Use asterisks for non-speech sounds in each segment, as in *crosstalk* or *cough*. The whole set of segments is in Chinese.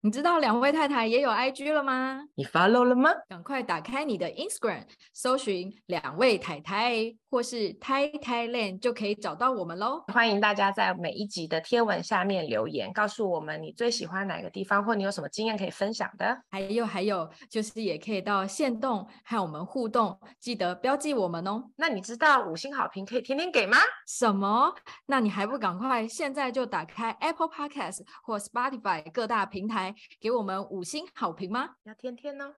你知道两位太太也有 IG 了吗？你 follow 了吗？赶快打开你的 Instagram，搜寻两位太太或是太太 land 就可以找到我们喽。欢迎大家在每一集的贴文下面留言，告诉我们你最喜欢哪个地方，或你有什么经验可以分享的。还有还有，就是也可以到线动和我们互动，记得标记我们哦。那你知道五星好评可以天天给吗？什么？那你还不赶快现在就打开 Apple Podcast 或 Spotify 各大平台。给我们五星好评吗？要天天呢。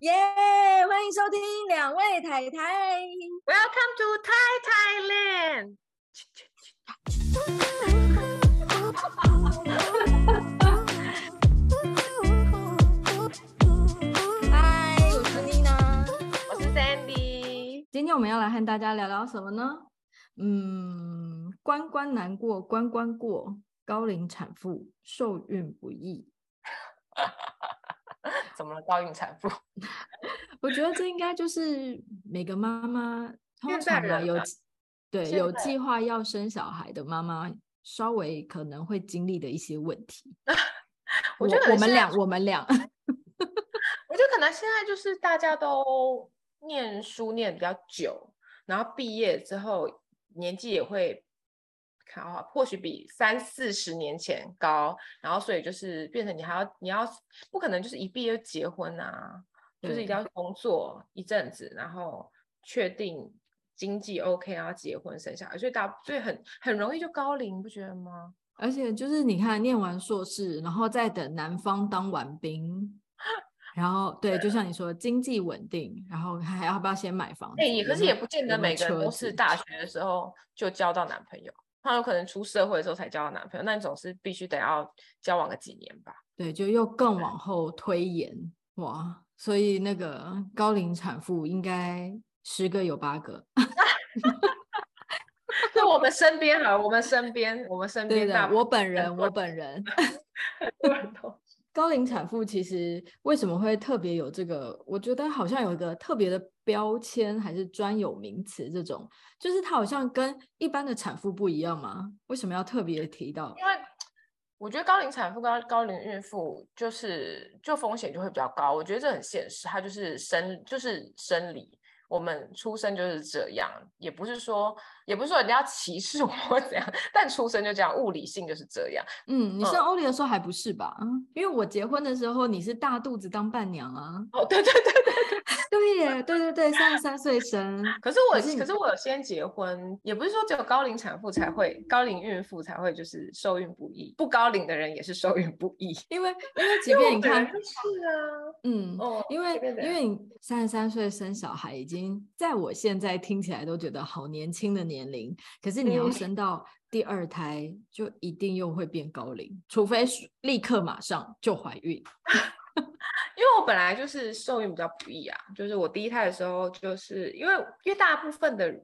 耶！Yeah, 欢迎收听两位太太。Welcome to Thai Thailand。今天我们要来和大家聊聊什么呢？嗯，关关难过关关过，高龄产妇受孕不易。*laughs* 怎么了？高龄产妇？*laughs* 我觉得这应该就是每个妈妈通常有对有计划要生小孩的妈妈稍微可能会经历的一些问题。*laughs* 我觉得我，我们俩，我们俩，我觉得可能现在就是大家都。念书念比较久，然后毕业之后年纪也会看啊，或许比三四十年前高，然后所以就是变成你还要你要不可能就是一毕业结婚啊，就是一定要工作一阵子，然后确定经济 OK，然后结婚生小孩，所以大所以很很容易就高龄，不觉得吗？而且就是你看念完硕士，然后再等男方当完兵。然后对，就像你说，经济稳定，然后还要不要先买房子？哎，可是也不见得每个人都是大学的时候就交到男朋友，他有可能出社会的时候才交到男朋友，那你总是必须得要交往个几年吧？对，就又更往后推延哇，所以那个高龄产妇应该十个有八个。*laughs* 是我们身边哈，我们身边，我们身边对的，我本人，我本人。*laughs* 高龄产妇其实为什么会特别有这个？我觉得好像有一个特别的标签，还是专有名词？这种就是它好像跟一般的产妇不一样吗？为什么要特别提到？因为我觉得高龄产妇、跟高龄孕妇就是就风险就会比较高。我觉得这很现实，它就是生就是生理，我们出生就是这样，也不是说。也不是说人家歧视 *laughs* 我或怎样，但出生就这样，物理性就是这样。嗯，你生欧丽的时候还不是吧？嗯，因为我结婚的时候你是大肚子当伴娘啊。哦，对对对对 *laughs* 对，耶，对对对，三十三岁生。可是我，可是，可是我有先结婚，也不是说只有高龄产妇才会，高龄孕妇才会就是受孕不易，不高龄的人也是受孕不易。*laughs* 因为因为即便你看，是啊，嗯，哦，因为因为你三十三岁生小孩，已经在我现在听起来都觉得好年轻的年。年龄，可是你要生到第二胎，就一定又会变高龄，除非立刻马上就怀孕。因为我本来就是受孕比较不易啊，就是我第一胎的时候，就是因为因为大部分的。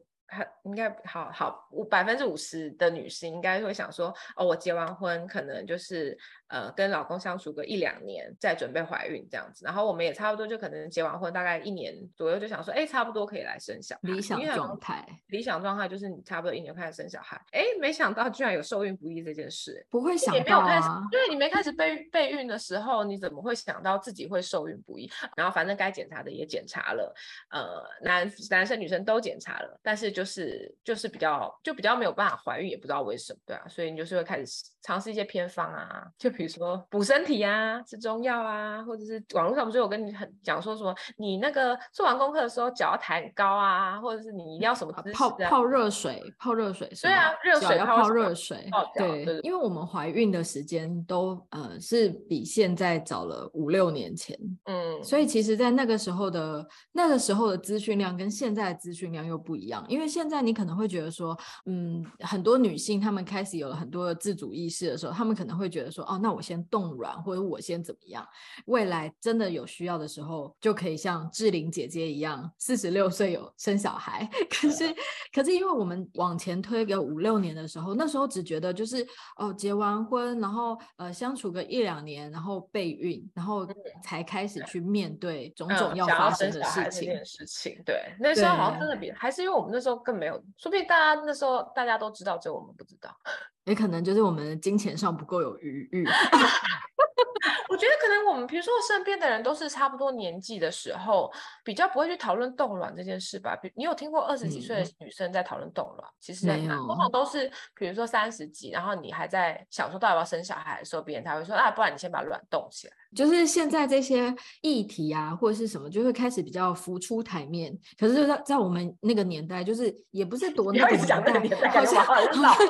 应该好好五百分之五十的女性应该会想说哦，我结完婚可能就是呃跟老公相处个一两年再准备怀孕这样子，然后我们也差不多就可能结完婚大概一年左右就想说哎，差不多可以来生小孩。理想状态，理想状态就是你差不多一年开始生小孩，哎，没想到居然有受孕不易这件事，不会想到啊，因为你没开始备备孕的时候，你怎么会想到自己会受孕不易？然后反正该检查的也检查了，呃，男男生女生都检查了，但是。就是就是比较就比较没有办法怀孕，也不知道为什么，对啊，所以你就是会开始尝试一些偏方啊，就比如说补身体啊，吃中药啊，或者是网络上不是有跟你很讲说什么，你那个做完功课的时候脚要抬很高啊，或者是你一定要什么、啊、泡泡热水，泡热水，对啊，热水要泡热水，对，对，对，因为我们怀孕的时间都呃是比现在早了五六年前，嗯，所以其实，在那个时候的那个时候的资讯量跟现在的资讯量又不一样，因为。现在你可能会觉得说，嗯，很多女性她们开始有了很多的自主意识的时候，他们可能会觉得说，哦，那我先冻卵，或者我先怎么样，未来真的有需要的时候，就可以像志玲姐姐一样，四十六岁有生小孩。*laughs* 可是，可是因为我们往前推个五六年的时候，那时候只觉得就是，哦，结完婚，然后呃相处个一两年，然后备孕，然后才开始去面对种种要发生的事情。嗯、事情对，那时候好像真的比还是因为我们那时候。候更没有，说不定大家那时候大家都知道，只有我们不知道。也可能就是我们的金钱上不够有余裕。*laughs* 我觉得可能我们，比如说身边的人都是差不多年纪的时候，比较不会去讨论冻卵这件事吧？比你有听过二十几岁的女生在讨论冻卵？嗯、其实没有，通常都是比如说三十几，然后你还在想说到底要不要生小孩的时候，别人才会说啊，不然你先把卵冻起来。就是现在这些议题啊，或者是什么，就会开始比较浮出台面。可是就在在我们那个年代，就是也不是多 *laughs* 那个年代，年代好像很老。*laughs*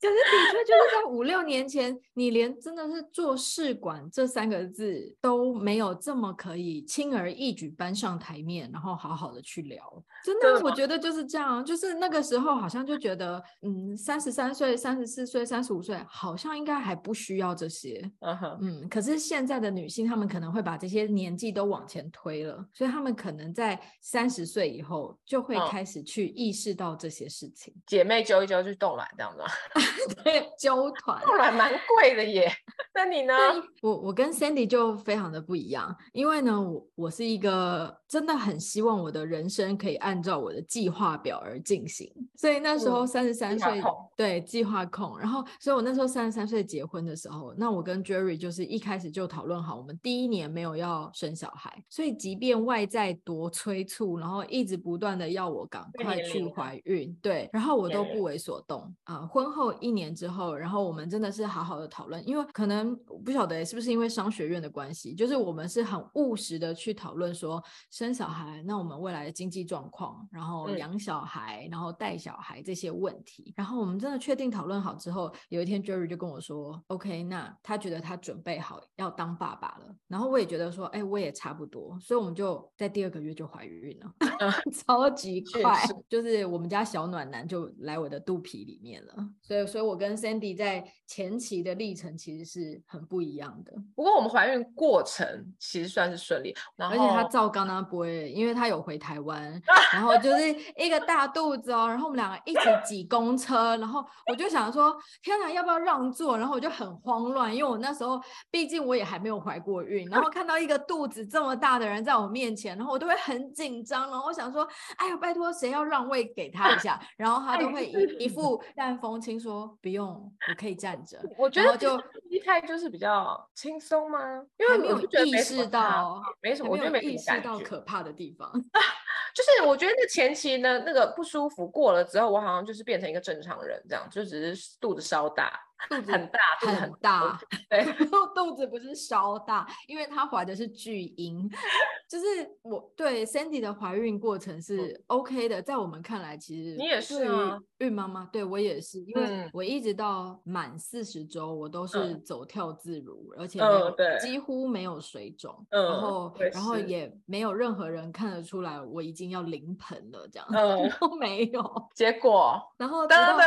可是的确就是在五六年前，你连真的是做试管这三个字都没有这么可以轻而易举搬上台面，然后好好的去聊。真的，我觉得就是这样，就是那个时候好像就觉得，嗯，三十三岁、三十四岁、三十五岁，好像应该还不需要这些。Uh huh. 嗯，可是现在的女性，她们可能会把这些年纪都往前推了，所以她们可能在三十岁以后就会开始去意识到这些事情。姐妹揪一揪就动卵，这样子。*laughs* 对，揪团，冻卵蛮贵的耶。那你呢？我我跟 Sandy 就非常的不一样，因为呢，我我是一个真的很希望我的人生可以按照我的计划表而进行，所以那时候三十三岁，对，计划控。然后，所以我那时候三十三岁结婚的时候，那我跟 Jerry 就是一开始就讨论好，我们第一年没有要生小孩，所以即便外在多催促，然后一直不断的要我赶快去怀孕，对，然后我都不为所动啊。呃，婚后一年之后，然后我们真的是好好的讨论，因为可能我不晓得是不是因为商学院的关系，就是我们是很务实的去讨论说生小孩，那我们未来的经济状况，然后养小孩，然后带小孩这些问题，然后我们真的确定讨论好之后，有一天 Jerry 就跟我说，OK，那他觉得他准备好要当爸爸了，然后我也觉得说，哎，我也差不多，所以我们就在第二个月就怀孕了，*laughs* 超级快，就是我们家小暖男就来我的肚皮里面了，所以，所以我跟 Sandy 在前期的历程其实是很不一样的。不过我们怀孕过程其实算是顺利，而且他照刚刚不会，因为他有回台湾，*laughs* 然后就是一个大肚子哦，然后我们两个一起挤公车，然后我就想说，天哪，要不要让座？然后我就很慌乱，因为我那时候毕竟我也还没有怀过孕，然后看到一个肚子这么大的人在我面前，然后我都会很紧张，然后我想说，哎呀，拜托谁要让位给他一下，然后他就会一一副淡风轻说，不用，我可以站着。我觉得就一开就是比较轻松吗？因为没有意识到，没什么，我觉得没意识到可怕的地方。*laughs* 就是我觉得那前期呢，那个不舒服过了之后，我好像就是变成一个正常人，这样就只是肚子稍大。肚子很大，肚子很大，对，*laughs* 肚子不是稍大，因为她怀的是巨婴。*laughs* 就是我对 Sandy 的怀孕过程是 OK 的，在我们看来，其实你也是啊，孕妈妈，对我也是，因为我一直到满四十周，我都是走跳自如，而且几乎没有水肿，然后然后也没有任何人看得出来我已经要临盆了，这样 *laughs* 都没有。结果，然后直到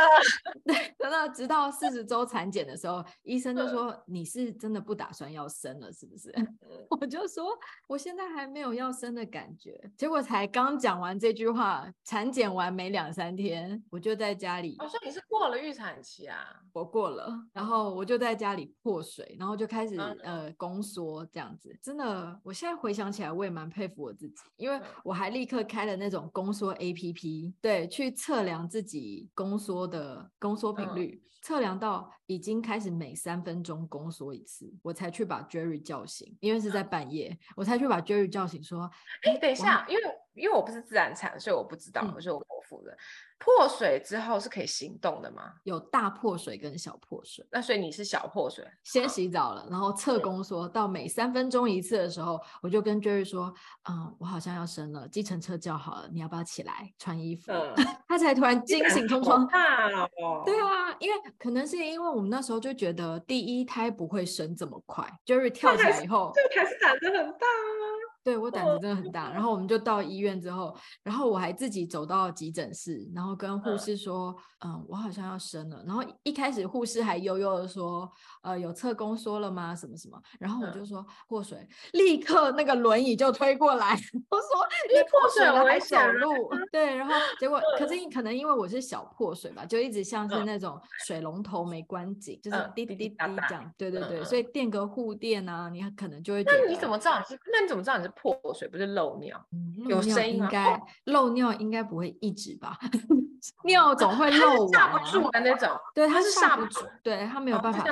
对，等到直到四十周。产检的时候，医生就说：“你是真的不打算要生了，是不是？” *laughs* 我就说：“我现在还没有要生的感觉。”结果才刚讲完这句话，产检完没两三天，我就在家里。我说：“你是过了预产期啊？”我过了，然后我就在家里破水，然后就开始呃宫缩这样子。真的，我现在回想起来，我也蛮佩服我自己，因为我还立刻开了那种宫缩 APP，对，去测量自己宫缩的宫缩频率。嗯测量到已经开始每三分钟宫缩一次，我才去把 Jerry 叫醒，因为是在半夜，我才去把 Jerry 叫醒，说：“哎，等一下，因为因为我不是自然产，所以我不知道，我说我的。”破水之后是可以行动的吗？有大破水跟小破水，那所以你是小破水，先洗澡了，然后测宫缩到每三分钟一次的时候，我就跟 Jerry 说，嗯，我好像要生了，计程车叫好了，你要不要起来穿衣服？嗯、*laughs* 他才突然惊醒冲冲，哦、对啊，因为可能是因为我们那时候就觉得第一胎不会生这么快，Jerry 跳起来以后，这个还是胆子很大啊。对，我胆子真的很大，然后我们 *laughs* 就到医院之后，然后我还自己走到急诊室，然后跟护士说，嗯，嗯，我好像要生了。然后一开始护士还悠悠的说，呃，有测宫缩了吗？什么什么？然后我就说破水，嗯、立刻那个轮椅就推过来，*laughs* 我说你破水了还走路？对，然后结果可是可能因为我是小破水吧，就一直像是那种水龙头没关紧，就是滴滴滴滴这样。对对对，所以垫个护垫啊，你可能就会觉得。那你怎么知道？那你怎么知道你是？破水，不是漏尿。嗯、有声音应该漏尿应该不会一直吧？*laughs* 尿总会漏完、啊，下不住的那种。对，它是下不住，对，它没有办法。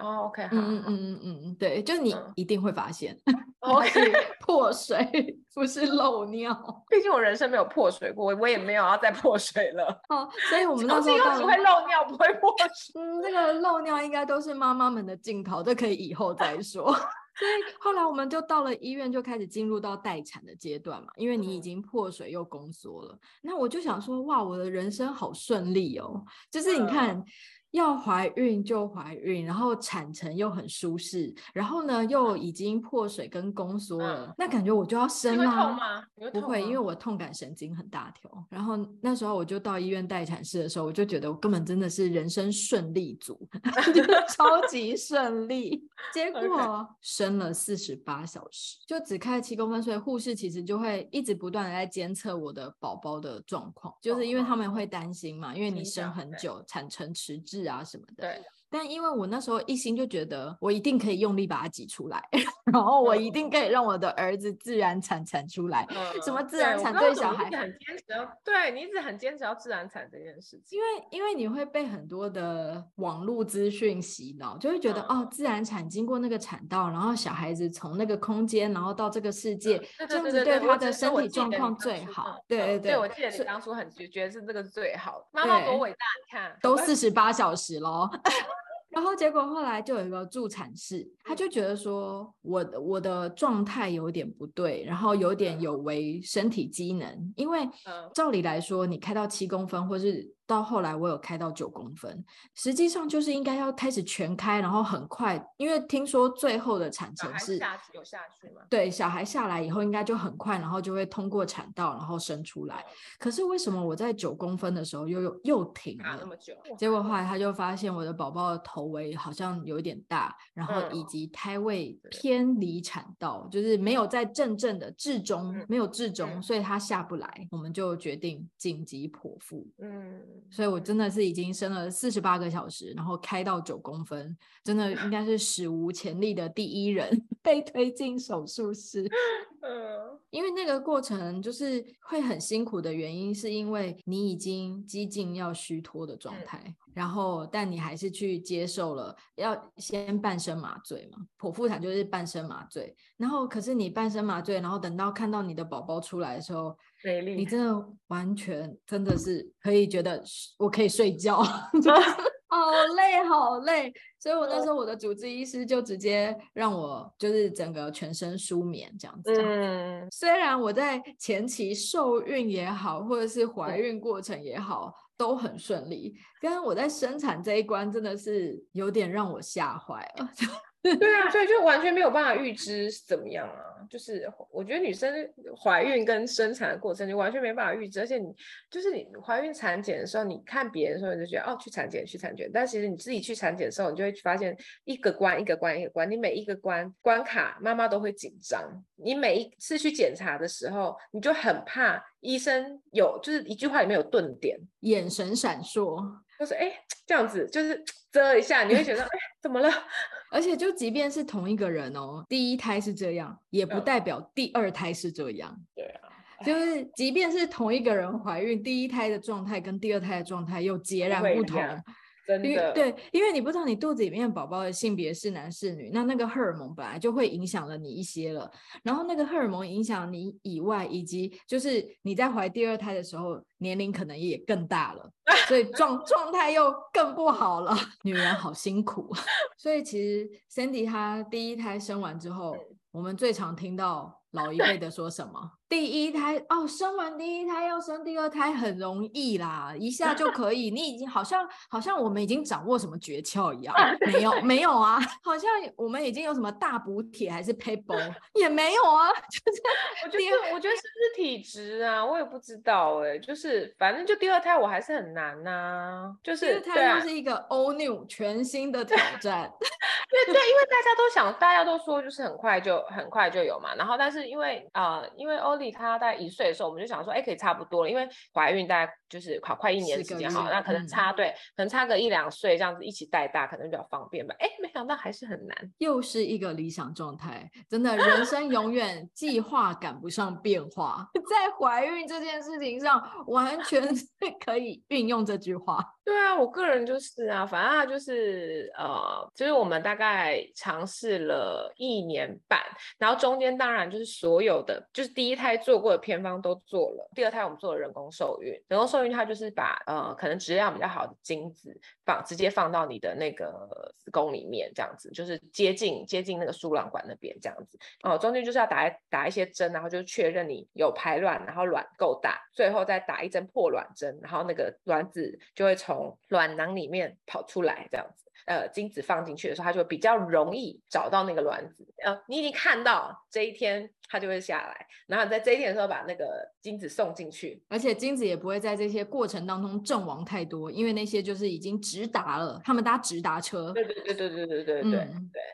哦，OK，嗯嗯嗯嗯嗯，对，就你一定会发现。嗯 OK，*laughs* 破水不是漏尿，*laughs* 毕竟我人生没有破水过，我也没有要再破水了。哦，所以我们那时候只会漏尿，不会破水。嗯，这个漏尿应该都是妈妈们的镜头，这可以以后再说。所以后来我们就到了医院，就开始进入到待产的阶段嘛，因为你已经破水又宫缩了。那我就想说，哇，我的人生好顺利哦，就是你看。嗯要怀孕就怀孕，然后产程又很舒适，然后呢又已经破水跟宫缩了，嗯、那感觉我就要生了。会痛吗？不会，因为我痛感神经很大条。然后那时候我就到医院待产室的时候，我就觉得我根本真的是人生顺利组，*laughs* *laughs* 超级顺利。结果生了四十八小时，就只开了七公分，所以护士其实就会一直不断的在监测我的宝宝的状况，就是因为他们会担心嘛，因为你生很久，产程迟滞。啊什么的，对。但因为我那时候一心就觉得我一定可以用力把它挤出来，*laughs* 然后我一定可以让我的儿子自然产产出来。嗯、什么自然产对小孩很坚持要，对你一直很坚持要自然产这件事情。因为因为你会被很多的网络资讯洗脑，就会觉得、嗯、哦，自然产经过那个产道，然后小孩子从那个空间，然后到这个世界，嗯、这样子对他的身体状况最好。对对对，对，我记得你当初很觉得是这个最好。妈妈多伟大，你看都四十八小时喽。*laughs* 然后结果后来就有一个助产士，他就觉得说我的我的状态有点不对，然后有点有违身体机能，因为照理来说你开到七公分或是。到后来我有开到九公分，实际上就是应该要开始全开，然后很快，因为听说最后的产程是下有下去吗？对，小孩下来以后应该就很快，然后就会通过产道，然后生出来。可是为什么我在九公分的时候又又又停了？那么久？结果后来他就发现我的宝宝的头围好像有点大，然后以及胎位偏离产道，就是没有在正正的至中，没有至中，所以他下不来，我们就决定紧急剖腹。嗯。所以我真的是已经生了四十八个小时，然后开到九公分，真的应该是史无前例的第一人 *laughs* 被推进手术室。*laughs* 嗯，个过程就是会很辛苦的原因，是因为你已经几近要虚脱的状态，然后但你还是去接受了，要先半身麻醉嘛，剖腹产就是半身麻醉，然后可是你半身麻醉，然后等到看到你的宝宝出来的时候。你真的完全真的是可以觉得我可以睡觉，*laughs* *laughs* 好累好累，所以我那时候我的主治医师就直接让我就是整个全身舒眠这样子。嗯，虽然我在前期受孕也好，或者是怀孕过程也好都很顺利，但我在生产这一关真的是有点让我吓坏了。*laughs* *laughs* 对啊，所以就完全没有办法预知怎么样啊。就是我觉得女生怀孕跟生产的过程，你完全没办法预知。而且你就是你怀孕产检的时候，你看别人的时候，你就觉得哦，去产检去产检。但其实你自己去产检的时候，你就会发现一个关一个关一个关，你每一个关关卡，妈妈都会紧张。你每一次去检查的时候，你就很怕医生有就是一句话里面有顿点，眼神闪烁，就是哎这样子，就是 *tsk* 遮一下，你会觉得 *laughs* 哎怎么了？而且就即便是同一个人哦，第一胎是这样，也不代表第二胎是这样。对啊，就是即便是同一个人怀孕，第一胎的状态跟第二胎的状态又截然不同。真的，对，因为你不知道你肚子里面宝宝的性别是男是女，那那个荷尔蒙本来就会影响了你一些了。然后那个荷尔蒙影响你以外，以及就是你在怀第二胎的时候，年龄可能也更大了，*laughs* 所以状状态又更不好了。*laughs* 女人好辛苦，*laughs* 所以其实 Sandy 她第一胎生完之后，我们最常听到老一辈的说什么？第一胎哦，生完第一胎要生第二胎很容易啦，一下就可以。你已经好像好像我们已经掌握什么诀窍一样，没有没有啊，好像我们已经有什么大补铁还是 paper 也没有啊。*laughs* 就是我觉得我觉得是不是体质啊？我也不知道哎、欸，就是反正就第二胎我还是很难呐、啊，就是第二胎就是一个 all new 全新的挑战。*laughs* 对对，因为大家都想，大家都说就是很快就很快就有嘛，然后但是就是因为呃，因为欧丽她大概一岁的时候，我们就想说，哎，可以差不多了，因为怀孕大概就是快快一年时间哈，那可能差、嗯、对，可能差个一两岁这样子一起带大，可能比较方便吧。哎，没想到还是很难，又是一个理想状态，真的，人生永远计划赶不上变化，在怀孕这件事情上，完全是可以运用这句话。对啊，我个人就是啊，反正就是呃，就是我们大概尝试了一年半，然后中间当然就是所有的，就是第一胎做过的偏方都做了，第二胎我们做了人工受孕，人工受孕它就是把呃可能质量比较好的精子放直接放到你的那个子宫里面，这样子就是接近接近那个输卵管那边这样子，哦、中间就是要打打一些针，然后就确认你有排卵，然后卵够大，最后再打一针破卵针，然后那个卵子就会从从卵囊里面跑出来，这样子，呃，精子放进去的时候，它就比较容易找到那个卵子。呃，你已经看到这一天。它就会下来，然后在这一天的时候把那个精子送进去，而且精子也不会在这些过程当中阵亡太多，因为那些就是已经直达了，他们搭直达车。对对对对对对对对对。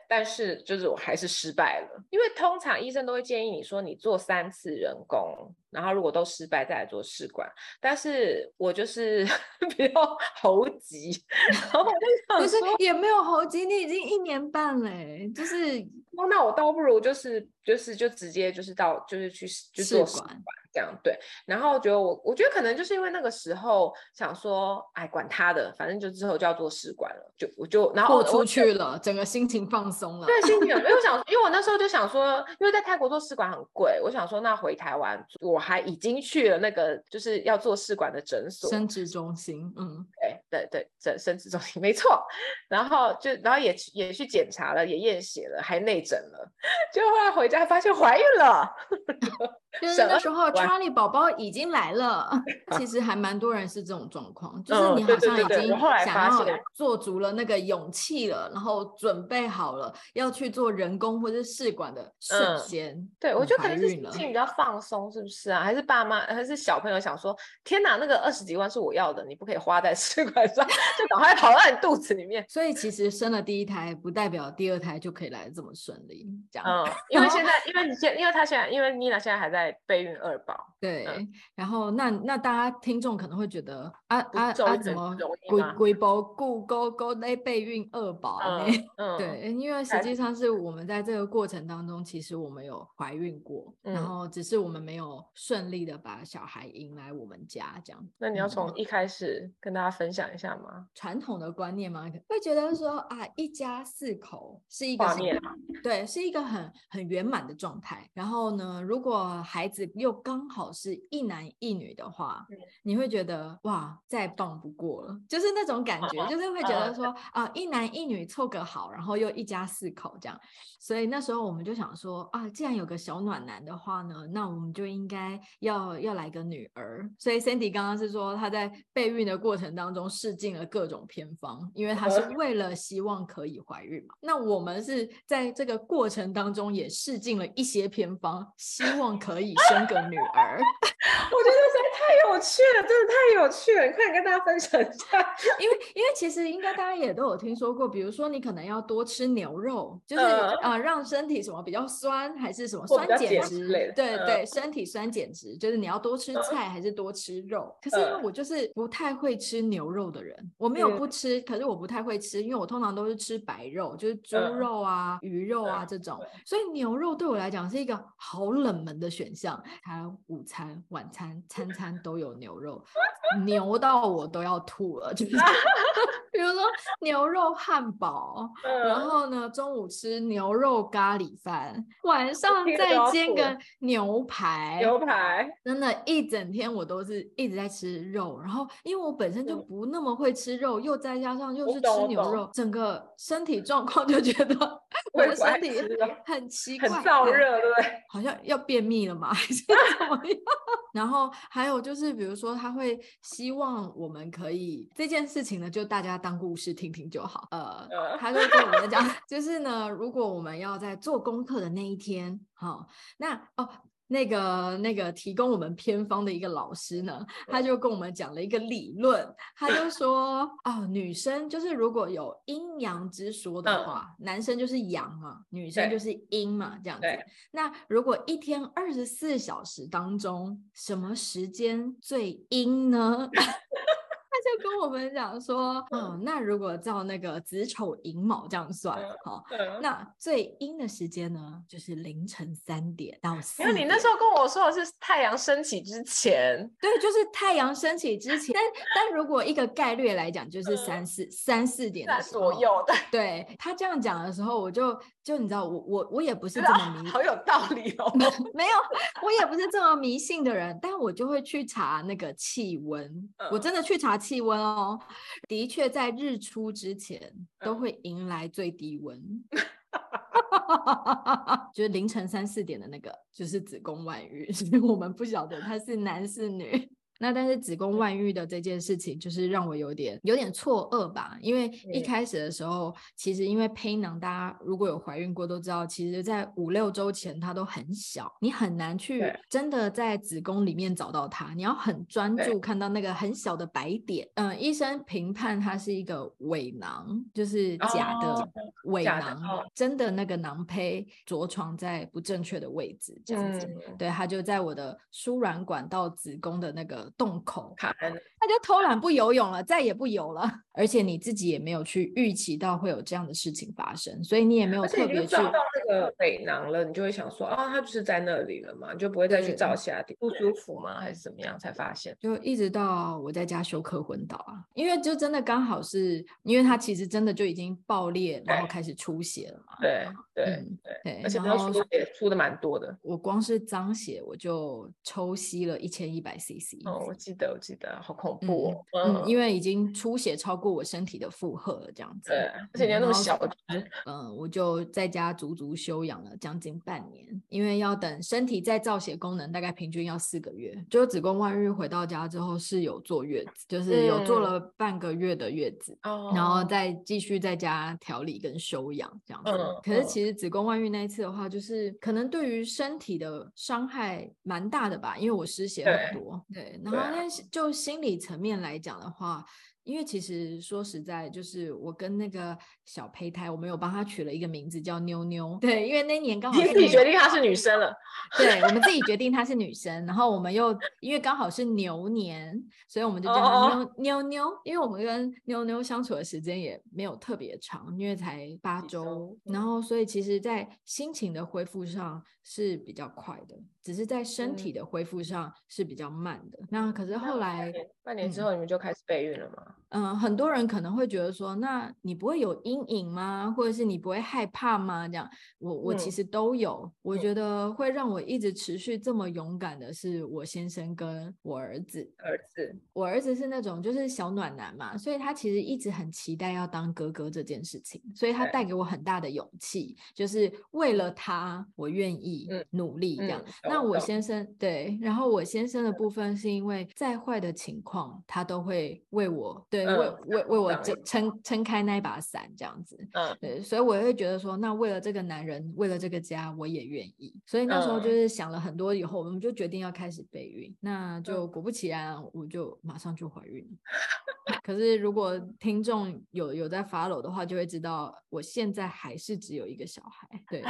但是就是我还是失败了，因为通常医生都会建议你说你做三次人工，然后如果都失败再来做试管。但是我就是 *laughs* 比较猴急，*laughs* 然后我就想说是也没有猴急，你已经一年半嘞，就是那我倒不如就是。就是就直接就是到就是去就做试管这样对，然后觉得我我觉得可能就是因为那个时候想说，哎，管他的，反正就之后就要做试管了，就我就然后豁出去了，整个心情放松了。对，心情，因为我想，*laughs* 因为我那时候就想说，因为在泰国做试管很贵，我想说那回台湾，我还已经去了那个就是要做试管的诊所，生殖中心，嗯，对对对，生殖中心没错，然后就然后也也去检查了，也验血了，还内诊了，*laughs* 就后来回家发现怀孕了。*laughs* 就是那时候，查理宝宝已经来了。其实还蛮多人是这种状况，就是你好像已经想要做足了那个勇气了，然后准备好了要去做人工或者试管的瞬间。对，我觉得可能是心情比较放松，是不是啊？还是爸妈还是小朋友想说，天哪，那个二十几万是我要的，你不可以花在试管上，*laughs* 就赶快跑到你肚子里面。所以其实生了第一胎，不代表第二胎就可以来的这么顺利。这样，嗯，因为现 *laughs* 在，因为你现，因为他现在，因为妮娜现在还在。备孕二宝，对，嗯、然后那那大家听众可能会觉得啊啊啊，怎么鬼鬼包顾高高在备孕二宝啊？*laughs* 嗯、对，因为实际上是我们在这个过程当中，其实我们有怀孕过，嗯、然后只是我们没有顺利的把小孩迎来我们家这样。那你要从一开始跟大家分享一下吗？传统的观念吗？会觉得说啊，一家四口是一个画面，对，是一个很很圆满的状态。然后呢，如果孩子又刚好是一男一女的话，嗯、你会觉得哇，再棒不过了，就是那种感觉，啊、*laughs* 就是会觉得说啊，啊，一男一女凑个好，然后又一家四口这样。所以那时候我们就想说啊，既然有个小暖男的话呢，那我们就应该要要来个女儿。所以 Sandy 刚刚是说她在备孕的过程当中试尽了各种偏方，因为她是 *laughs* 为了希望可以怀孕嘛。那我们是在这个过程当中也试尽了一些偏方，希望可以生个女儿。*laughs* 我觉得太有趣了，真的太有趣了！*laughs* 你快点跟大家分享一下，*laughs* 因为因为其实应该大家也都有听说过，比如说你可能要多吃牛肉，就是啊、呃呃、让身体什么比较酸，还是什么酸碱值？对对，呃、身体酸碱值，就是你要多吃菜还是多吃肉？可是因为我就是不太会吃牛肉的人，我没有不吃，可是我不太会吃，因为我通常都是吃白肉，就是猪肉啊、鱼肉啊这种，所以牛肉对我来讲是一个好冷门的选项。还有午餐、晚餐、餐餐都有牛肉，牛到我都要吐了，就是。*laughs* 比如说牛肉汉堡，嗯、然后呢，中午吃牛肉咖喱饭，晚 *laughs* 上再煎个牛排。牛排真的，一整天我都是一直在吃肉。然后，因为我本身就不那么会吃肉，嗯、又再加上又是吃牛肉，整个身体状况就觉得 *laughs* 我的身体很奇怪，很燥热，对不对？好像要便秘了嘛？*laughs* 还是怎么样？然后还有就是，比如说他会希望我们可以这件事情呢，就大家。当故事听听就好。呃，他就跟我们讲，*laughs* 就是呢，如果我们要在做功课的那一天，好，那哦，那个那个提供我们偏方的一个老师呢，他就跟我们讲了一个理论，他就说哦，女生就是如果有阴阳之说的话，嗯、男生就是阳嘛，女生就是阴嘛，这样子。那如果一天二十四小时当中，什么时间最阴呢？*laughs* 就跟我们讲说，*laughs* 嗯，那如果照那个子丑寅卯这样算，好，那最阴的时间呢，就是凌晨三点到四点。因为你那时候跟我说的是太阳升起之前，对，就是太阳升起之前。*laughs* 但但如果一个概率来讲，就是三四三四点左右的。对，他这样讲的时候，我就就你知道，我我我也不是这么 *laughs* 迷，好有道理哦。*laughs* 没有，我也不是这么迷信的人，但我就会去查那个气温，我真的去查气。温哦，的确在日出之前都会迎来最低温，*laughs* 就是凌晨三四点的那个，就是子宫外孕，我们不晓得他是男是女。那但是子宫外孕的这件事情，就是让我有点有点错愕吧，因为一开始的时候，其实因为胚囊，大家如果有怀孕过都知道，其实在五六周前它都很小，你很难去真的在子宫里面找到它，你要很专注看到那个很小的白点。嗯，医生评判它是一个伪囊，就是假的伪囊，真的那个囊胚着床在不正确的位置，这样子。对，它就在我的输卵管到子宫的那个。洞口，他就偷懒不游泳了，再也不游了。*laughs* 而且你自己也没有去预期到会有这样的事情发生，所以你也没有特别去撞到那个北囊了，你就会想说啊，他不是在那里了嘛，就不会再去照其他地。不舒服吗？还是怎么样才发现？就一直到我在家休克昏倒啊，因为就真的刚好是因为他其实真的就已经爆裂，然后开始出血了嘛。对对对，嗯、对，而且然后出血出的蛮多的。我光是脏血我就抽吸了一千一百 CC。哦，我记得我记得，好恐怖哦。嗯，嗯，因为已经出血超过我身体的负荷了，这样子。对，而且你要那么小。嗯，我就在家足足休养了将近半年，因为要等身体再造血功能，大概平均要四个月。就子宫外孕回到家之后是有坐月子，就是有坐了半个月的月子，嗯、然后再继续在家调理跟休养这样子。嗯、可是其实子宫外孕那一次的话，就是可能对于身体的伤害蛮大的吧，因为我失血很多。对，对，然后但是就心理层面来讲的话。因为其实说实在，就是我跟那个小胚胎，我们有帮他取了一个名字叫妞妞。*laughs* 对，因为那年刚好自己决定她是女生了。对，我们自己决定她是女生，然后我们又因为刚好是牛年，所以我们就叫她妞妞妞。因为我们跟妞妞相处的时间也没有特别长，因为才八周，然后所以其实在心情的恢复上是比较快的，只是在身体的恢复上是比较慢的。嗯、那可是后来半年之后，你们就开始备孕了吗？嗯，很多人可能会觉得说，那你不会有阴影吗？或者是你不会害怕吗？这样，我我其实都有。嗯、我觉得会让我一直持续这么勇敢的是我先生跟我儿子。儿子，我儿子是那种就是小暖男嘛，所以他其实一直很期待要当哥哥这件事情，所以他带给我很大的勇气，就是为了他，我愿意努力这样。那我先生对，然后我先生的部分是因为再坏的情况，他都会为我。对，为为为我撑撑撑开那一把伞，这样子，嗯，对，所以我会觉得说，那为了这个男人，为了这个家，我也愿意。所以那时候就是想了很多，以后我们就决定要开始备孕。那就果不其然，我就马上就怀孕了。*laughs* 可是如果听众有有在 follow 的话，就会知道我现在还是只有一个小孩。对。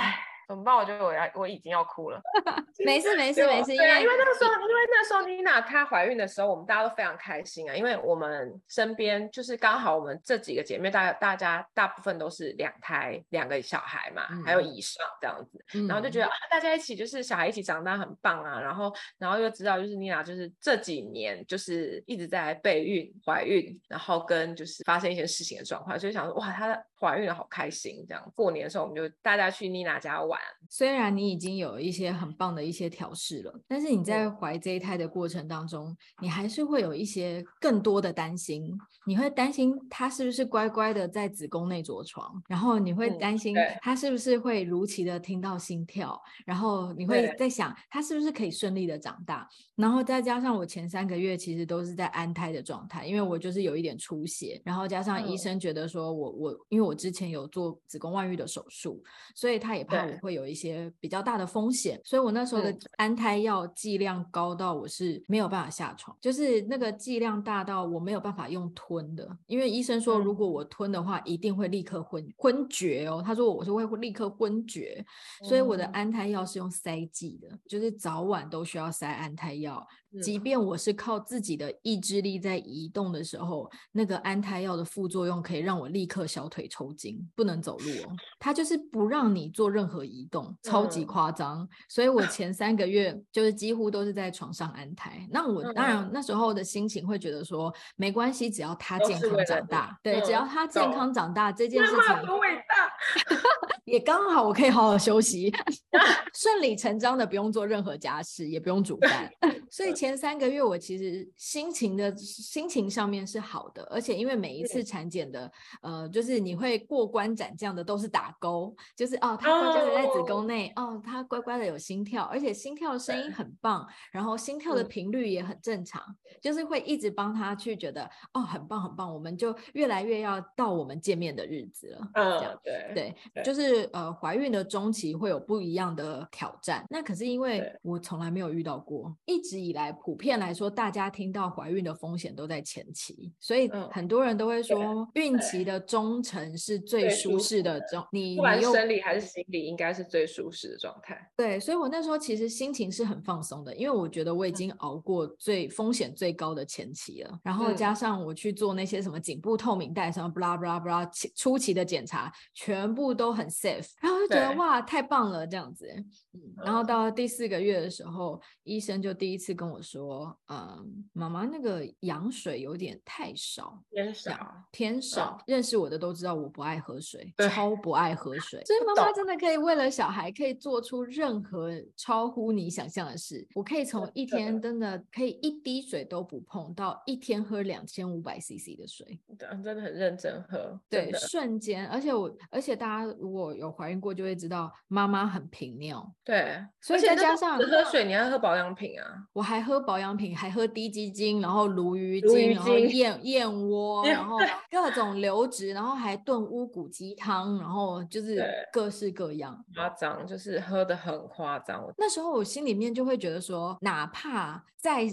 怎么办？我觉得我要我已经要哭了。*laughs* 没事没事没事，因为因为那个时候，因为那时候妮娜她怀孕的时候，我们大家都非常开心啊，因为我们身边就是刚好我们这几个姐妹，大大家大部分都是两胎两个小孩嘛，嗯、还有以上这样子，嗯、然后就觉得啊，大家一起就是小孩一起长大很棒啊，然后然后又知道就是妮娜就是这几年就是一直在备孕怀孕，然后跟就是发生一些事情的状况，所以想说哇，她怀孕了好开心这样。过年的时候我们就大家去妮娜家玩。虽然你已经有一些很棒的一些调试了，但是你在怀这一胎的过程当中，你还是会有一些更多的担心。你会担心他是不是乖乖的在子宫内着床，然后你会担心他是不是会如期的听到心跳，然后你会在想他是不是可以顺利的长大。然后再加上我前三个月其实都是在安胎的状态，因为我就是有一点出血，然后加上医生觉得说我我因为我之前有做子宫外孕的手术，所以他也怕我会有一些比较大的风险，所以我那时候的安胎药剂量高到我是没有办法下床，就是那个剂量大到我没有办法用吞的，因为医生说如果我吞的话，一定会立刻昏昏厥哦。他说我是会立刻昏厥，所以我的安胎药是用塞剂的，就是早晚都需要塞安胎药。即便我是靠自己的意志力在移动的时候，那个安胎药的副作用可以让我立刻小腿抽筋，不能走路哦。它就是不让你做任何移动，超级夸张。所以我前三个月就是几乎都是在床上安胎。那我当然那时候的心情会觉得说，没关系，只要他健康长大，对，只要他健康长大这件事情多伟大，*laughs* 也刚好我可以好好休息，*laughs* 顺理成章的不用做任何家事，也不用煮饭，*laughs* 所以。前三个月，我其实心情的心情上面是好的，而且因为每一次产检的，呃，就是你会过关斩将的都是打勾，就是哦，他乖乖的在子宫内，哦，他乖乖的有心跳，而且心跳的声音很棒，然后心跳的频率也很正常，就是会一直帮他去觉得哦，很棒很棒，我们就越来越要到我们见面的日子了。嗯，对。对，就是呃，怀孕的中期会有不一样的挑战，那可是因为我从来没有遇到过，一直以来。普遍来说，大家听到怀孕的风险都在前期，所以很多人都会说，孕期的中程是最舒适的状，你不管生理还是心理，应该是最舒适的状态。对，所以我那时候其实心情是很放松的，因为我觉得我已经熬过最风险最高的前期了，然后加上我去做那些什么颈部透明带什么 blah blah blah 初期的检查，全部都很 safe，然后就觉得哇，太棒了这样子。嗯，然后到第四个月的时候，医生就第一次跟我说，嗯，妈妈那个羊水有点太少，偏少，偏少。认识我的都知道我不爱喝水，超不爱喝水。所以妈妈真的可以为了小孩，可以做出任何超乎你想象的事。我可以从一天真的可以一滴水都不碰，到一天喝两千五百 CC 的水，真的很认真喝。对，瞬间，而且我，而且大家如果有怀孕过，就会知道妈妈很频尿。对，所以再加上喝水，你还喝保养品啊？我还喝保养品，还喝滴鸡精，然后鲈鱼精，然后燕燕窝，*laughs* 然后各种流质，然后还炖乌骨鸡汤，然后就是各式各样，夸张，就是喝的很夸张。那时候我心里面就会觉得说，哪怕再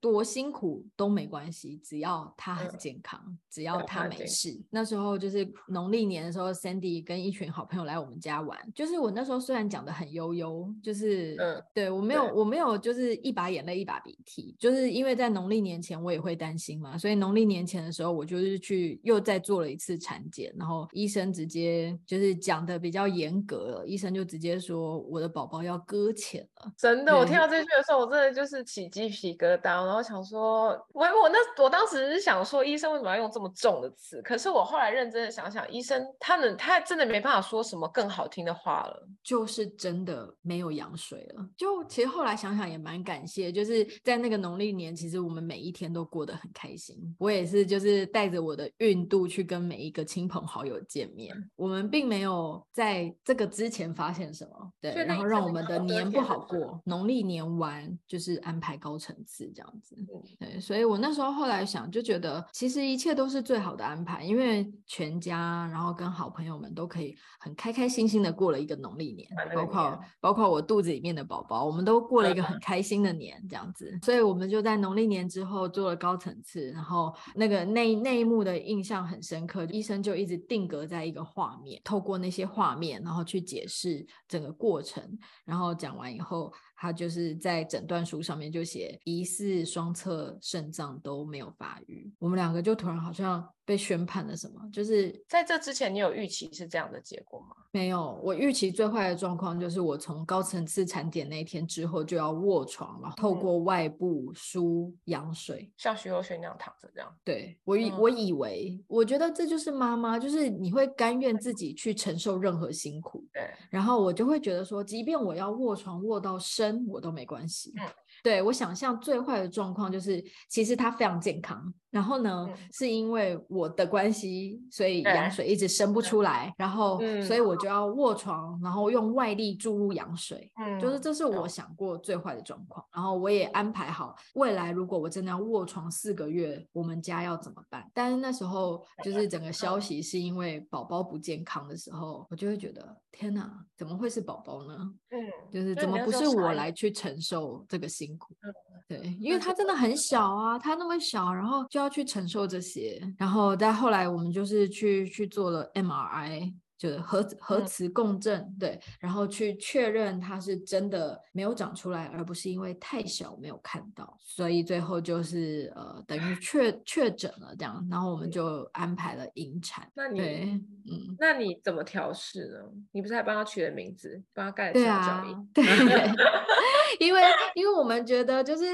多辛苦都没关系，只要他很健康，嗯、只要他没事。那时候就是农历年的时候，Sandy 跟一群好朋友来我们家玩，就是我那时候虽然讲的很悠悠。就是，嗯，对我没有，我没有，就是一把眼泪一把鼻涕，就是因为在农历年前我也会担心嘛，所以农历年前的时候，我就是去又再做了一次产检，然后医生直接就是讲的比较严格了，医生就直接说我的宝宝要搁浅了。真的，我听到这句的时候，我真的就是起鸡皮疙瘩，然后想说，我我那我当时是想说，医生为什么要用这么重的词？可是我后来认真的想想，医生他们，他真的没办法说什么更好听的话了，就是真的。没有羊水了，就其实后来想想也蛮感谢，就是在那个农历年，其实我们每一天都过得很开心。我也是，就是带着我的孕肚去跟每一个亲朋好友见面。我们并没有在这个之前发现什么，对，然后让我们的年不好过。农历年完就是安排高层次这样子，对，所以我那时候后来想，就觉得其实一切都是最好的安排，因为全家然后跟好朋友们都可以很开开心心的过了一个农历年，包括。包括我肚子里面的宝宝，我们都过了一个很开心的年，这样子，所以我们就在农历年之后做了高层次，然后那个那那一幕的印象很深刻，医生就一直定格在一个画面，透过那些画面，然后去解释整个过程，然后讲完以后。他就是在诊断书上面就写疑似双侧肾脏都没有发育，我们两个就突然好像被宣判了什么，就是在这之前你有预期是这样的结果？没有，我预期最坏的状况就是我从高层次产检那天之后就要卧床了，透过外部输羊水，嗯、像徐若瑄那样躺着这样。对，我以、嗯、我以为，我觉得这就是妈妈，就是你会甘愿自己去承受任何辛苦，对，然后我就会觉得说，即便我要卧床卧到生。我都没关系。嗯，对，我想象最坏的状况就是，其实他非常健康，然后呢，嗯、是因为我的关系，所以羊水一直生不出来，然后、嗯、所以我就要卧床，然后用外力注入羊水，嗯，就是这是我想过最坏的状况。嗯、然后我也安排好未来，如果我真的要卧床四个月，我们家要怎么办？但是那时候就是整个消息是因为宝宝不健康的时候，我就会觉得天哪，怎么会是宝宝呢？嗯，就是怎么不是我来去承受这个辛苦？嗯、对，因为他真的很小啊，他那么小，然后就。要去承受这些，然后再后来我们就是去去做了 MRI，就是核核磁共振，嗯、对，然后去确认它是真的没有长出来，而不是因为太小没有看到，所以最后就是呃等于确确诊了这样，然后我们就安排了引产。那你对嗯，那你怎么调试呢？你不是还帮他取了名字，帮他盖了对啊，*laughs* 对，*laughs* 因为因为我们觉得就是。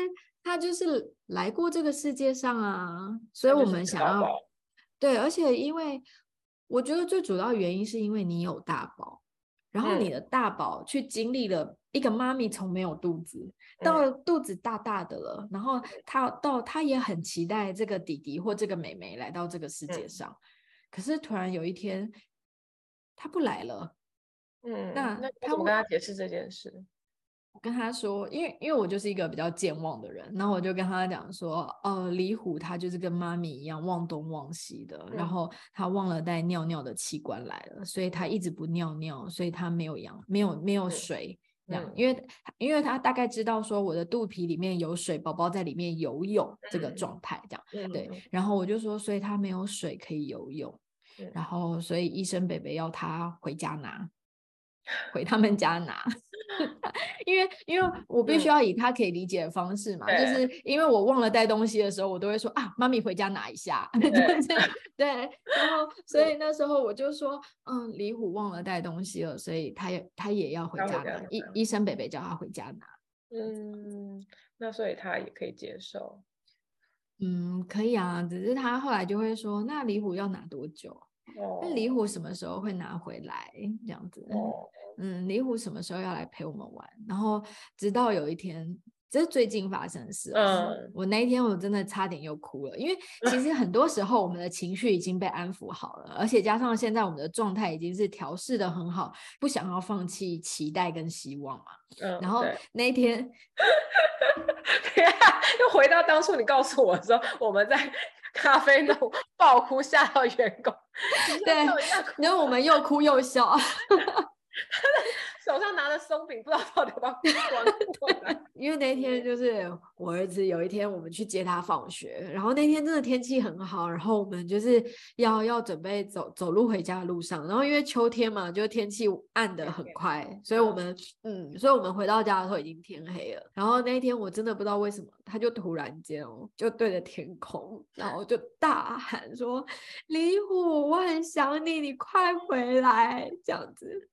他就是来过这个世界上啊，所以我们想要，对，而且因为我觉得最主要原因是因为你有大宝，然后你的大宝去经历了一个妈咪从没有肚子到肚子大大的了，然后他到他也很期待这个弟弟或这个妹妹来到这个世界上，可是突然有一天他不来了，嗯，那那他怎么跟他解释这件事？跟他说，因为因为我就是一个比较健忘的人，然后我就跟他讲说，呃，李虎他就是跟妈咪一样忘东忘西的，嗯、然后他忘了带尿尿的器官来了，所以他一直不尿尿，所以他没有羊，没有没有水，这样，嗯、因为因为他大概知道说我的肚皮里面有水，宝宝在里面游泳这个。状态，这样，嗯、对，然后我就说，所以他没有水可以游泳，嗯、然。后所以医生北北要他回家拿。回他们家拿，*laughs* 因为因为我必须要以他可以理解的方式嘛，嗯、就是因为我忘了带东西的时候，我都会说啊，妈咪回家拿一下，对 *laughs* 对，然后 *laughs* 所以那时候我就说，嗯，李虎忘了带东西了，所以他也他也要回家拿，医医生北北叫他回家拿，嗯，那所以他也可以接受，嗯，可以啊，只是他后来就会说，那李虎要拿多久？那李虎什么时候会拿回来？这样子，嗯，李虎什么时候要来陪我们玩？然后直到有一天，这是最近发生的事。嗯，我那一天我真的差点又哭了，因为其实很 *laughs* 多时候我们的情绪已经被安抚好了，而且加上现在我们的状态已经是调试的很好，不想要放弃期待跟希望嘛。嗯，然后那一天，又回到当初你告诉我的时候，我们在。咖啡那爆哭吓到员工，对，然后我们又哭又笑。*laughs* *laughs* 手上拿着松饼，不知道到底要不要关。*laughs* 因为那天就是我儿子有一天我们去接他放学，然后那天真的天气很好，然后我们就是要要准备走走路回家的路上，然后因为秋天嘛，就天气暗的很快，所以我们嗯，所以我们回到家的时候已经天黑了。然后那一天我真的不知道为什么，他就突然间哦，就对着天空，然后就大喊说：“李虎，我很想你，你快回来！”这样子。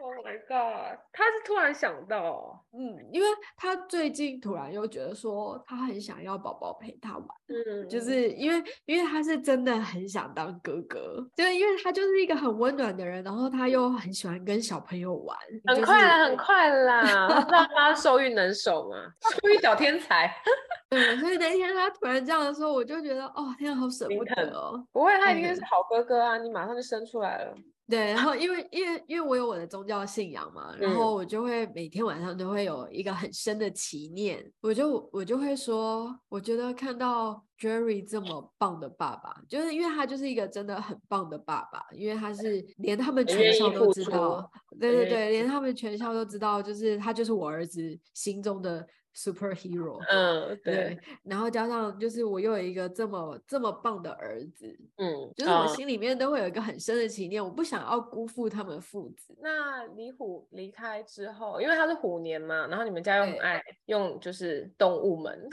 Oh my god！他是突然想到，嗯，因为他最近突然又觉得说，他很想要宝宝陪他玩，嗯，就是因为因为他是真的很想当哥哥，就是因为他就是一个很温暖的人，然后他又很喜欢跟小朋友玩，很快啦，很快啦，*laughs* 知道他受孕能手吗？受孕小天才，*laughs* 对，所以那天他突然这样的时候，我就觉得哦，天啊，好舍不得哦，不会，他一定是好哥哥啊，你马上就生出来了。对，然后因为因为因为我有我的宗教信仰嘛，然后我就会每天晚上都会有一个很深的祈念，我就我就会说，我觉得看到 Jerry 这么棒的爸爸，就是因为他就是一个真的很棒的爸爸，因为他是 *laughs* 连他们全校都知道，对对对，连他们全校都知道，就是他就是我儿子心中的。Superhero，嗯，对，对，然后加上就是我又有一个这么这么棒的儿子，嗯，就是我心里面都会有一个很深的情念，嗯、我不想要辜负他们父子。那李虎离开之后，因为他是虎年嘛，然后你们家又很爱用就是动物们。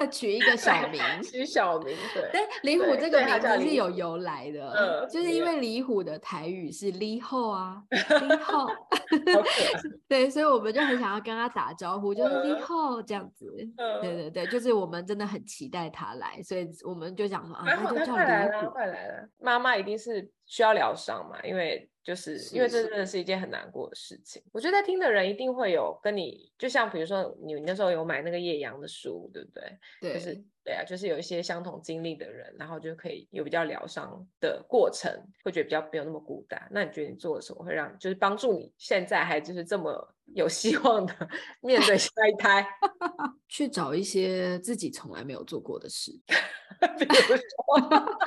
他取一个小名，*laughs* 取小名，对。但李虎这个名字是有由来的，嗯，就是因为李虎的台语是李后啊，李后，*laughs* 对，所以我们就很想要跟他打招呼，就是李后这样子，对对对，就是我们真的很期待他来，所以我们就想说啊，那就叫李虎，快来了，妈妈一定是需要疗伤嘛，因为就是因为这真的是一件很难过的事情。我觉得在听的人一定会有跟你，就像比如说你那时候有买那个叶阳的书，对不对？对，就是对啊，就是有一些相同经历的人，然后就可以有比较疗伤的过程，会觉得比较没有那么孤单。那你觉得你做了什么会让，就是帮助你现在还就是这么有希望的 *laughs* 面对下一胎？*laughs* 去找一些自己从来没有做过的事，*laughs* 比如说。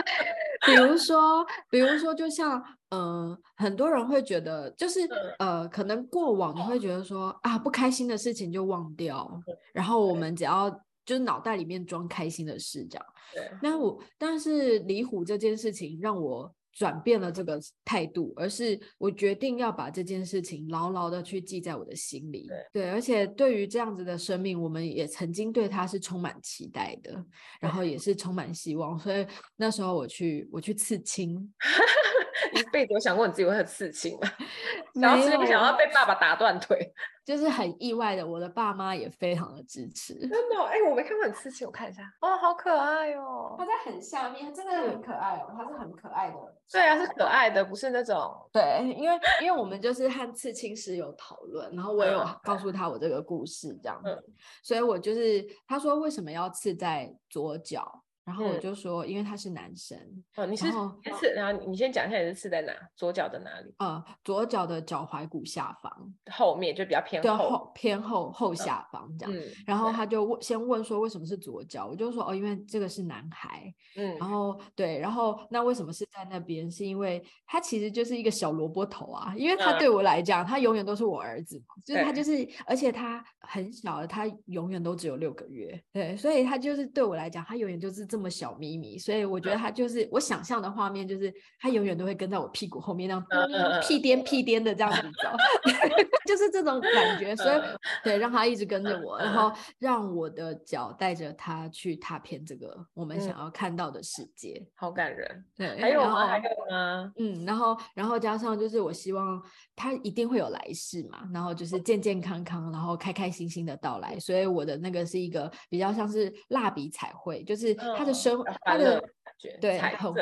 比如说，比如说，就像，嗯、呃，很多人会觉得，就是，呃，可能过往你会觉得说，啊，不开心的事情就忘掉，然后我们只要就是脑袋里面装开心的事，这样。对。那我，但是李虎这件事情让我。转变了这个态度，而是我决定要把这件事情牢牢的去记在我的心里。对，对，而且对于这样子的生命，我们也曾经对他是充满期待的，然后也是充满希望。所以那时候我去，我去刺青。*laughs* 一辈子有想过你自己会刺青吗？然后是不想要被爸爸打断腿？*laughs* 就是很意外的，我的爸妈也非常的支持。真的？哎、欸，我没看过你刺青，我看一下。哦，好可爱哦！它在很下面，真的很可爱哦。它是很可爱的。对啊，是可爱的，不是那种。对，因为因为我们就是和刺青师有讨论，然后我也有告诉他我这个故事这样子，嗯、所以我就是他说为什么要刺在左脚？然后我就说，因为他是男生。哦，你是刺，然后你先讲一下你是刺在哪？左脚的哪里？呃，左脚的脚踝骨下方，后面就比较偏后，偏后后下方这样。然后他就问，先问说为什么是左脚？我就说哦，因为这个是男孩。嗯。然后对，然后那为什么是在那边？是因为他其实就是一个小萝卜头啊，因为他对我来讲，他永远都是我儿子嘛，就是他就是，而且他很小，他永远都只有六个月，对，所以他就是对我来讲，他永远就是。这么小咪咪，所以我觉得他就是我想象的画面，就是他永远都会跟在我屁股后面那样屁颠屁颠的这样子走，*laughs* 就是这种感觉。所以对，让他一直跟着我，然后让我的脚带着他去踏遍这个我们想要看到的世界，嗯、好感人。对，还有吗？还有吗？嗯，然后然后加上就是我希望他一定会有来世嘛，然后就是健健康康，然后开开心心的到来。所以我的那个是一个比较像是蜡笔彩绘，就是。他的生，他的对很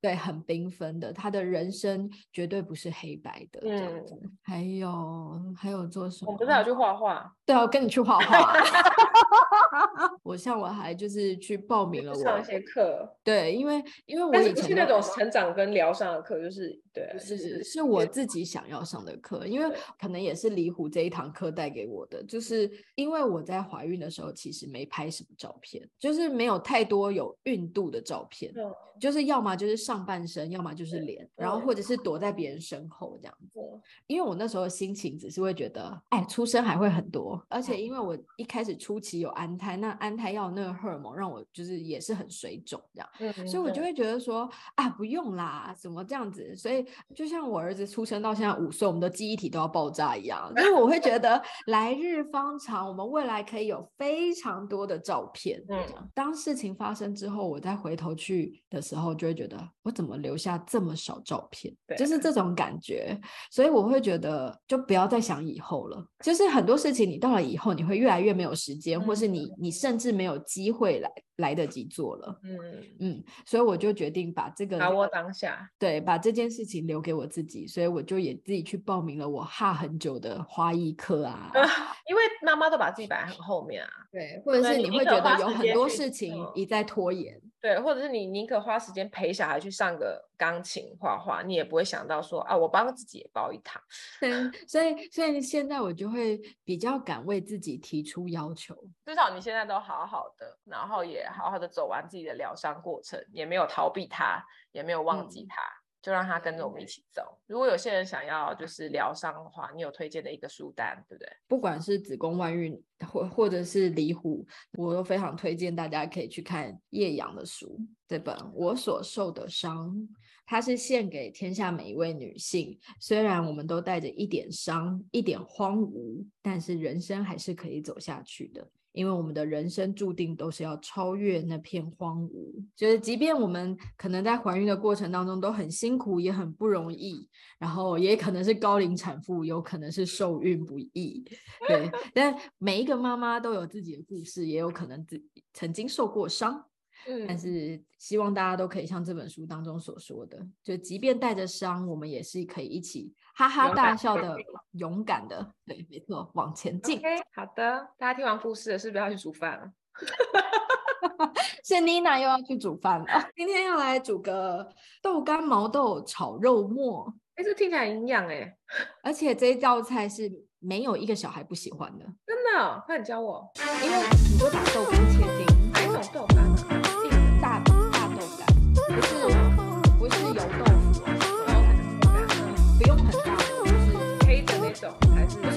对很缤纷的，他的人生绝对不是黑白的。嗯，还有还有做什么？我不是要去画画？对啊，我跟你去画画。*laughs* 我像我还就是去报名了，我上一些课。对，因为因为我以前是那种成长跟疗伤的课，就是对，是是是我自己想要上的课，因为可能也是李虎这一堂课带给我的，就是因为我在怀孕的时候其实没拍什么照片，就是没有太多有孕度的照片，就是要么就是上半身，要么就是脸，然后或者是躲在别人身后这样子。因为我那时候心情只是会觉得，哎，出生还会很多，而且因为我一开始初期有安胎，那安胎药那个荷尔蒙让我就是也是很水肿这样，嗯、所以我就会觉得说啊不用啦，怎么这样子？所以就像我儿子出生到现在五岁，我们的记忆体都要爆炸一样，因为我会觉得 *laughs* 来日方长，我们未来可以有非常多的照片。嗯，当事情发生之后，我再回头去的时候，就会觉得我怎么留下这么少照片？对就是这种感觉。所以我会觉得就不要再想以后了，就是很多事情你到了以后，你会越来越没有时间，嗯、或是你你甚至没有机会来来得及做了。嗯嗯，所以我就决定把这个把握当下，对，把这件事情留给我自己，所以我就也自己去报名了我哈很久的花艺课啊。*laughs* 因为妈妈都把自己摆在很后面啊，对，或者是你会觉得有很多事情一再拖延。对，或者是你宁可花时间陪小孩去上个钢琴、画画，你也不会想到说啊，我帮自己也报一堂。对，所以所以现在我就会比较敢为自己提出要求。至少你现在都好好的，然后也好好的走完自己的疗伤过程，也没有逃避他，也没有忘记他。嗯就让他跟着我们一起走。如果有些人想要就是疗伤的话，你有推荐的一个书单，对不对？不管是子宫外孕或或者是离虎，我都非常推荐大家可以去看叶阳的书，这本《我所受的伤》，它是献给天下每一位女性。虽然我们都带着一点伤、一点荒芜，但是人生还是可以走下去的。因为我们的人生注定都是要超越那片荒芜，就是即便我们可能在怀孕的过程当中都很辛苦，也很不容易，然后也可能是高龄产妇，有可能是受孕不易，对。*laughs* 但每一个妈妈都有自己的故事，也有可能自己曾经受过伤。嗯，但是希望大家都可以像这本书当中所说的，就即便带着伤，我们也是可以一起哈哈大笑的，勇敢的，对，没错，往前进。Okay, 好的，大家听完故事了，是不是要去煮饭了？*laughs* 是妮娜又要去煮饭了，*laughs* 今天要来煮个豆干毛豆炒肉末。哎，这听起来营养哎，*laughs* 而且这一道菜是没有一个小孩不喜欢的，真的，快点教我，因为很多。不是不是油豆腐然后它的口感呢不用很大就是黑的那种才是